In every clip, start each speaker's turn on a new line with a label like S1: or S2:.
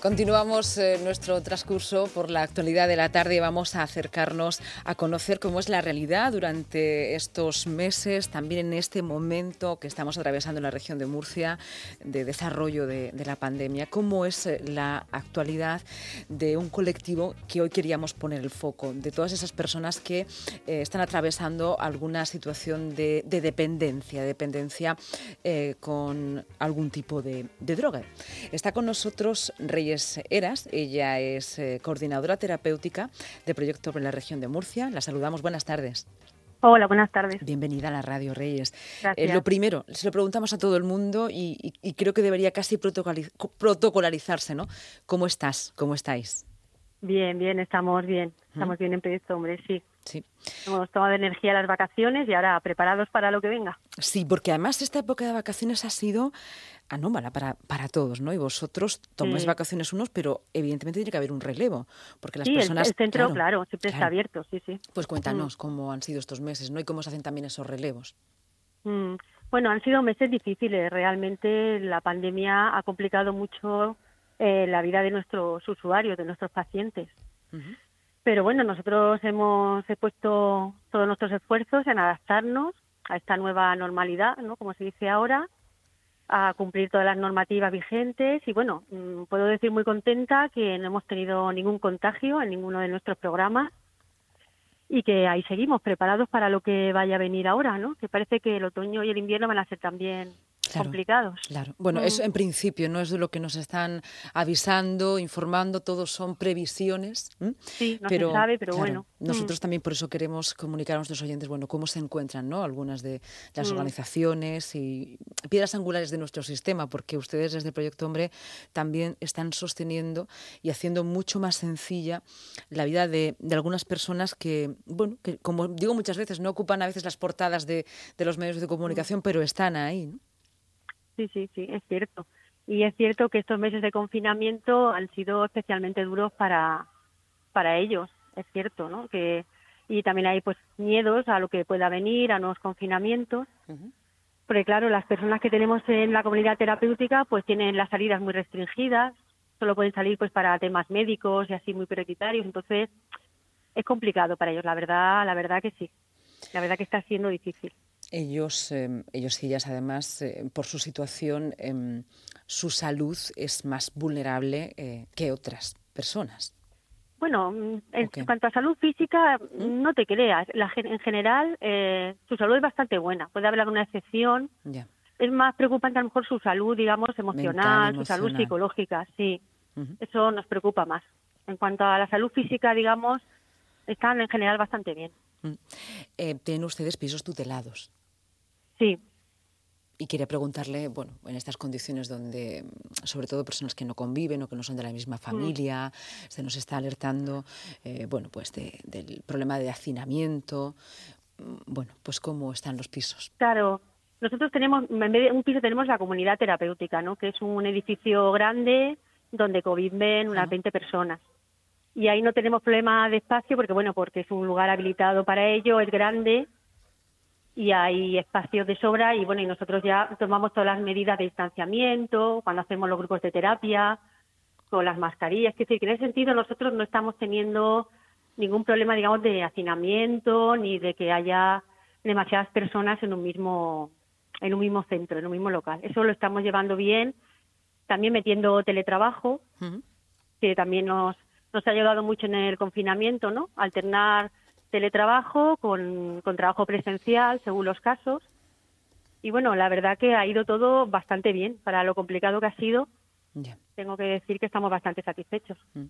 S1: Continuamos eh, nuestro transcurso por la actualidad de la tarde vamos a acercarnos a conocer cómo es la realidad durante estos meses, también en este momento que estamos atravesando en la región de Murcia de desarrollo de, la pandemia, cómo es eh, la actualidad de un colectivo que hoy queríamos poner el foco, de todas esas personas que eh, están atravesando alguna situación de, dependencia, dependencia con algún tipo de, de droga. Está con nosotros Reyes Eras. Ella es eh, coordinadora terapéutica de Proyecto en la región de Murcia. La saludamos. Buenas tardes.
S2: Hola, buenas tardes.
S1: Bienvenida a la Radio Reyes. Eh, lo primero, se lo preguntamos a todo el mundo y, creo que debería casi protocolarizarse, ¿no? ¿Cómo estás? ¿Cómo estáis?
S2: Bien, bien, estamos bien. Estamos bien en Proyecto Hombre, sí. Sí. Hemos tomado energía las vacaciones y ahora preparados para lo que venga.
S1: Sí, porque además esta época de vacaciones ha sido anómala para, para todos, ¿no? Y vosotros tomáis vacaciones unos, pero evidentemente tiene que haber un relevo, porque las personas...
S2: El, el centro, claro, siempre está abierto, sí, sí.
S1: Pues cuéntanos mm. cómo han sido estos meses, ¿no? Y cómo se hacen también esos relevos.
S2: Mm. Bueno, han sido meses difíciles. Realmente la pandemia ha complicado mucho eh, la vida de nuestros usuarios, de nuestros pacientes. Pero bueno, nosotros hemos puesto todos nuestros esfuerzos en adaptarnos a esta nueva normalidad, ¿no? Como se dice ahora, a cumplir todas las normativas vigentes y bueno, mm, puedo decir muy contenta que no hemos tenido ningún contagio en ninguno de nuestros programas y que ahí seguimos preparados para lo que vaya a venir ahora, ¿no? Que parece que el otoño y el invierno van a ser también complicados.
S1: Claro. Bueno, eso mm. en principio no es de lo que nos están avisando, informando, todos son previsiones.
S2: Sí, no pero, se sabe, pero bueno.
S1: Nosotros mm. también por eso queremos comunicar a nuestros oyentes, bueno, cómo se encuentran, ¿no? Algunas de las mm. organizaciones y piedras angulares de nuestro sistema, porque ustedes desde Proyecto Hombre también están sosteniendo y haciendo mucho más sencilla la vida de, algunas personas que, bueno, que como digo muchas veces, no ocupan a veces las portadas de, de los medios de comunicación, pero están ahí, ¿no?
S2: Sí, sí, sí, es cierto. Y es cierto que estos meses de confinamiento han sido especialmente duros para, para ellos, es cierto, ¿no? Que, y también hay pues miedos a lo que pueda venir, a nuevos confinamientos. Porque claro, las personas que tenemos en la comunidad terapéutica pues tienen las salidas muy restringidas, solo pueden salir pues para temas médicos y así muy prioritarios, entonces es complicado para ellos, la verdad, la verdad que sí. La verdad que está siendo difícil.
S1: Ellos, em, ellos y ellas, además, eh, por su situación, em, su salud es más vulnerable eh, que otras personas.
S2: Bueno, mm, en cuanto a salud física, ¿Mm? no te creas. La, en general, eh, su salud es bastante buena. Puede haber alguna excepción. Es más preocupante a lo mejor su salud, digamos, emocional, su salud psicológica, sí. Eso nos preocupa más. En cuanto a la salud física, digamos, están en general bastante bien. Mm.
S1: tienen ustedes pisos tutelados.
S2: Sí.
S1: Y quería preguntarle, bueno, en estas condiciones donde, sobre todo personas que no conviven o que no son de la misma mm. familia, se nos está alertando, eh, bueno, pues del problema de hacinamiento. Mm, bueno, pues cómo están los pisos.
S2: Claro, nosotros tenemos, en vez de un piso tenemos la comunidad terapéutica, ¿no? Que es un edificio grande donde conviven unas 20 personas. Y ahí no tenemos problema de espacio porque, bueno, porque es un lugar habilitado para ello, es grande y hay espacios de sobra y bueno y nosotros ya tomamos todas las medidas de distanciamiento cuando hacemos los grupos de terapia con las mascarillas. Es decir que en ese sentido nosotros no estamos teniendo ningún problema digamos de hacinamiento ni de que haya demasiadas personas en un mismo en un mismo centro en un mismo local. Eso lo estamos llevando bien también metiendo teletrabajo que también nos nos ha ayudado mucho en el confinamiento no alternar teletrabajo con, trabajo presencial según los casos. Y bueno, la verdad que ha ido todo bastante bien para lo complicado que ha sido. Tengo que decir que estamos bastante satisfechos. Mm.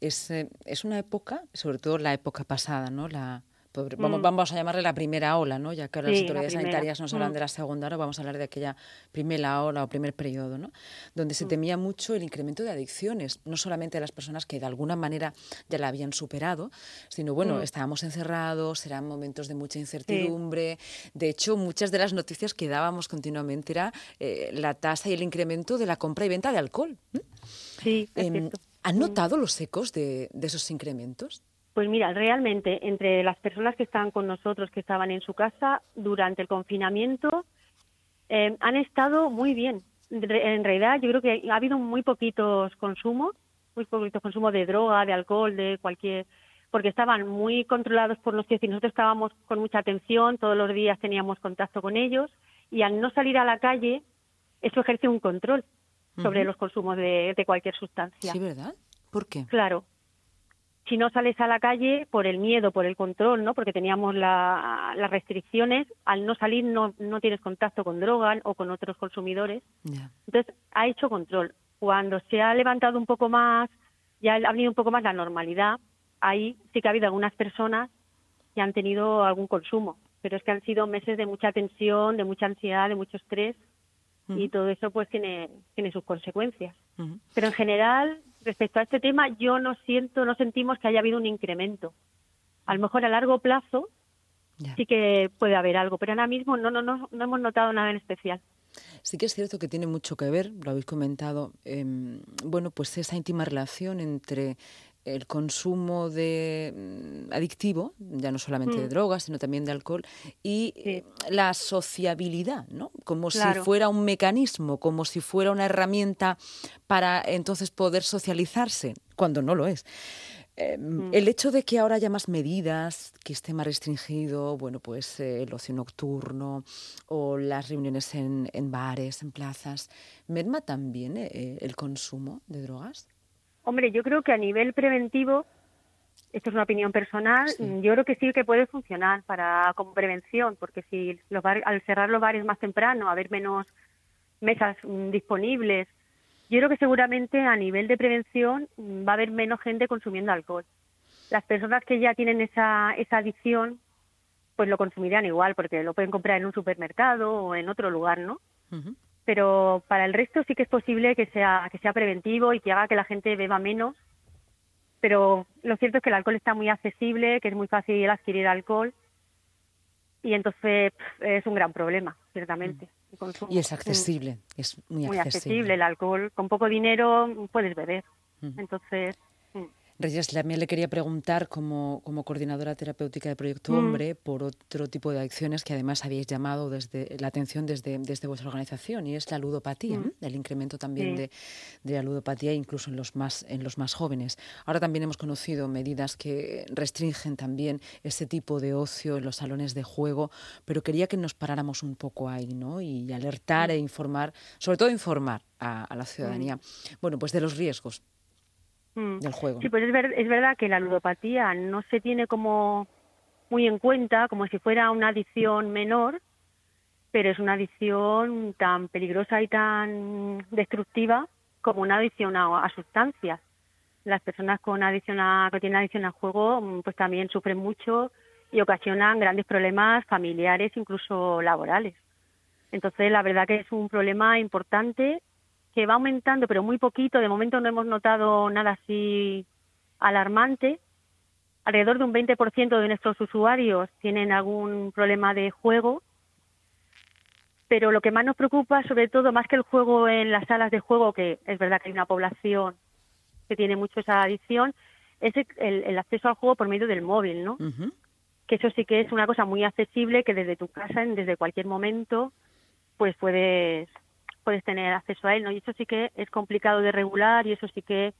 S1: Es, eh, es una época, sobre todo la época pasada, ¿no? La, vamos, mm. vamos, a llamarle la primera ola, ¿no? Ya que las autoridades sanitarias nos hablan mm. de la segunda ola, vamos a hablar de aquella primera ola o primer periodo, ¿no? Donde se mm. temía mucho el incremento de adicciones, no solamente de las personas que de alguna manera ya la habían superado, sino, bueno, estábamos encerrados, eran momentos de mucha incertidumbre. De hecho, muchas de las noticias que dábamos continuamente era eh, la tasa y el incremento de la compra y venta de alcohol.
S2: Sí, em,
S1: ¿Han notado los ecos de, de esos incrementos?
S2: Pues mira, realmente entre las personas que estaban con nosotros, que estaban en su casa durante el confinamiento, eh, han estado muy bien. En realidad yo creo que ha habido muy poquitos consumos muy poquito consumo de droga, de alcohol, de cualquier porque estaban muy controlados por los y nosotros estábamos con mucha atención, todos los días teníamos contacto con ellos y al no salir a la calle, eso ejerce un control sobre los consumos de, cualquier sustancia.
S1: Sí, ¿verdad? ¿Por qué?
S2: Claro. Si no sales a la calle por el miedo, por el control, ¿no? Porque teníamos las restricciones, al no salir no, no tienes contacto con drogas o con otros consumidores. Entonces, ha hecho control. Cuando se ha levantado un poco más, ya ha venido un poco más la normalidad, ahí sí que ha habido algunas personas que han tenido algún consumo, pero es que han sido meses de mucha tensión, de mucha ansiedad, de mucho estrés y todo eso pues tiene, tiene sus consecuencias. Pero en general, respecto a este tema, yo no siento, no sentimos que haya habido un incremento. A lo mejor a largo plazo sí que puede haber algo, pero ahora mismo no, no, no, no hemos notado nada en especial.
S1: Sí que es cierto que tiene mucho que ver, lo habéis comentado, em, bueno, pues esa íntima relación entre el consumo de mm, adictivo, ya no solamente de mm. drogas, sino también de alcohol, y la sociabilidad, ¿no? Como si fuera un mecanismo, como si fuera una herramienta para entonces poder socializarse, cuando no lo es. Em, mm. El hecho de que ahora haya más medidas, que esté más restringido, bueno, pues eh, el ocio nocturno o las reuniones en, bares, en plazas, ¿merma también eh, el consumo de drogas?
S2: Hombre, yo creo que a nivel preventivo, esto es una opinión personal, yo creo que sí que puede funcionar para como prevención, porque si los al cerrar los bares más temprano, haber menos mesas mm, disponibles, yo creo que seguramente a nivel de prevención mm, va a haber menos gente consumiendo alcohol. Las personas que ya tienen esa, esa adicción, pues lo consumirían igual, porque lo pueden comprar en un supermercado o en otro lugar, ¿no? Pero para el resto sí que es posible que sea que sea preventivo y que haga que la gente beba menos pero lo cierto es que el alcohol está muy accesible que es muy fácil adquirir alcohol y entonces es un gran problema ciertamente
S1: y es accesible es muy,
S2: muy accesible. el alcohol con poco dinero puedes beber. Entonces
S1: Reyes, también le quería preguntar, como, como coordinadora terapéutica de Proyecto mm. Hombre, por otro tipo de adicciones que además habéis llamado desde la atención desde, desde vuestra organización, y es la ludopatía, mm. el incremento también de, de, la ludopatía incluso en los, más, en los más jóvenes. Ahora también hemos conocido medidas que restringen también ese tipo de ocio en los salones de juego, pero quería que nos paráramos un poco ahí, ¿no? Y alertar mm. e informar, sobre todo informar a, a la ciudadanía, bueno, pues de los riesgos Mm. juego.
S2: Sí, pues es, es verdad que la ludopatía no se tiene como muy en cuenta, como si fuera una adicción menor, pero es una adicción tan peligrosa y tan destructiva como una adicción a, sustancias. Las personas con adicción a, que tienen adicción al juego, mm, pues también sufren mucho y ocasionan grandes problemas familiares, incluso laborales. Entonces, la verdad que es un problema importante que va aumentando, pero muy poquito. De momento no hemos notado nada así alarmante. Alrededor de un 20% de nuestros usuarios tienen algún problema de juego. Pero lo que más nos preocupa, sobre todo, más que el juego en las salas de juego, que es verdad que hay una población que tiene mucho esa adicción, es el, acceso al juego por medio del móvil, ¿no? Que eso sí que es una cosa muy accesible, que desde tu casa, desde cualquier momento, pues puedes puedes tener acceso a él, ¿no? Y eso sí que es complicado de regular y eso sí que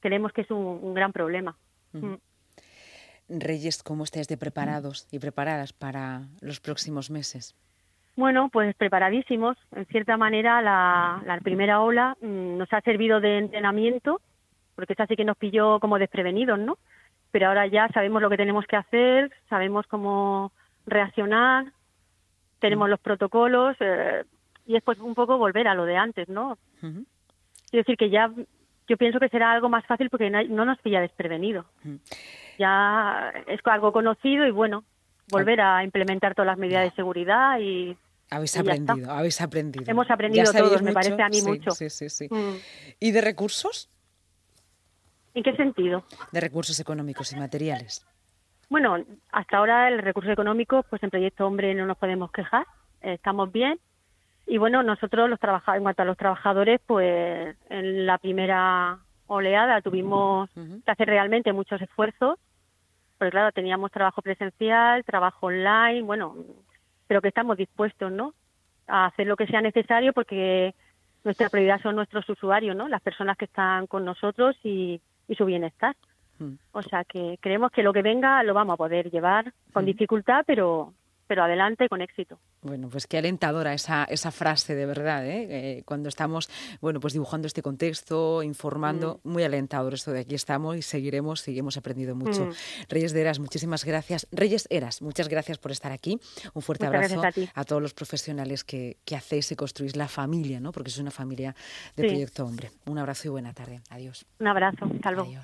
S2: creemos que es un, gran problema. Mm.
S1: Reyes, ¿cómo estáis de preparados y preparadas para los próximos meses?
S2: Bueno, pues preparadísimos. En cierta manera, la, primera ola mm, nos ha servido de entrenamiento, porque esa sí que nos pilló como desprevenidos, ¿no? Pero ahora ya sabemos lo que tenemos que hacer, sabemos cómo reaccionar, tenemos mm. los protocolos, eh, y después un poco volver a lo de antes, ¿no? Quiero decir que ya yo pienso que será algo más fácil porque no nos pilla desprevenido. Ya es algo conocido y bueno, volver a implementar todas las medidas de seguridad y
S1: habéis aprendido, habéis aprendido.
S2: Hemos aprendido todos, me parece a mí mucho.
S1: Sí, sí, sí. Mm. ¿Y de recursos?
S2: ¿En qué sentido?
S1: De recursos económicos y materiales.
S2: Bueno, hasta ahora el recurso económico, pues en Proyecto Hombre no nos podemos quejar, estamos bien y bueno, nosotros los trabajadores, en cuanto a los trabajadores, pues en la primera oleada tuvimos que hacer realmente muchos esfuerzos, porque claro, teníamos trabajo presencial, trabajo online, bueno, pero que estamos dispuestos, ¿no? A hacer lo que sea necesario porque nuestra prioridad son nuestros usuarios, ¿no? Las personas que están con nosotros y, su bienestar. Mm. O sea que creemos que lo que venga lo vamos a poder llevar con dificultad, pero pero adelante con éxito.
S1: Bueno, pues qué alentadora esa, esa frase, de verdad, ¿eh? Eh, cuando estamos, bueno, pues dibujando este contexto, informando, mm. muy alentador esto de aquí estamos y seguiremos, seguimos aprendiendo mucho. Mm. Reyes de Eras, muchísimas gracias. Reyes Eras, muchas gracias por estar aquí. Un fuerte abrazo a, todos los profesionales que, que, hacéis y construís la familia, ¿no? Porque es una familia de Proyecto Hombre. Un abrazo y buena tarde. Adiós.
S2: Un abrazo. Hasta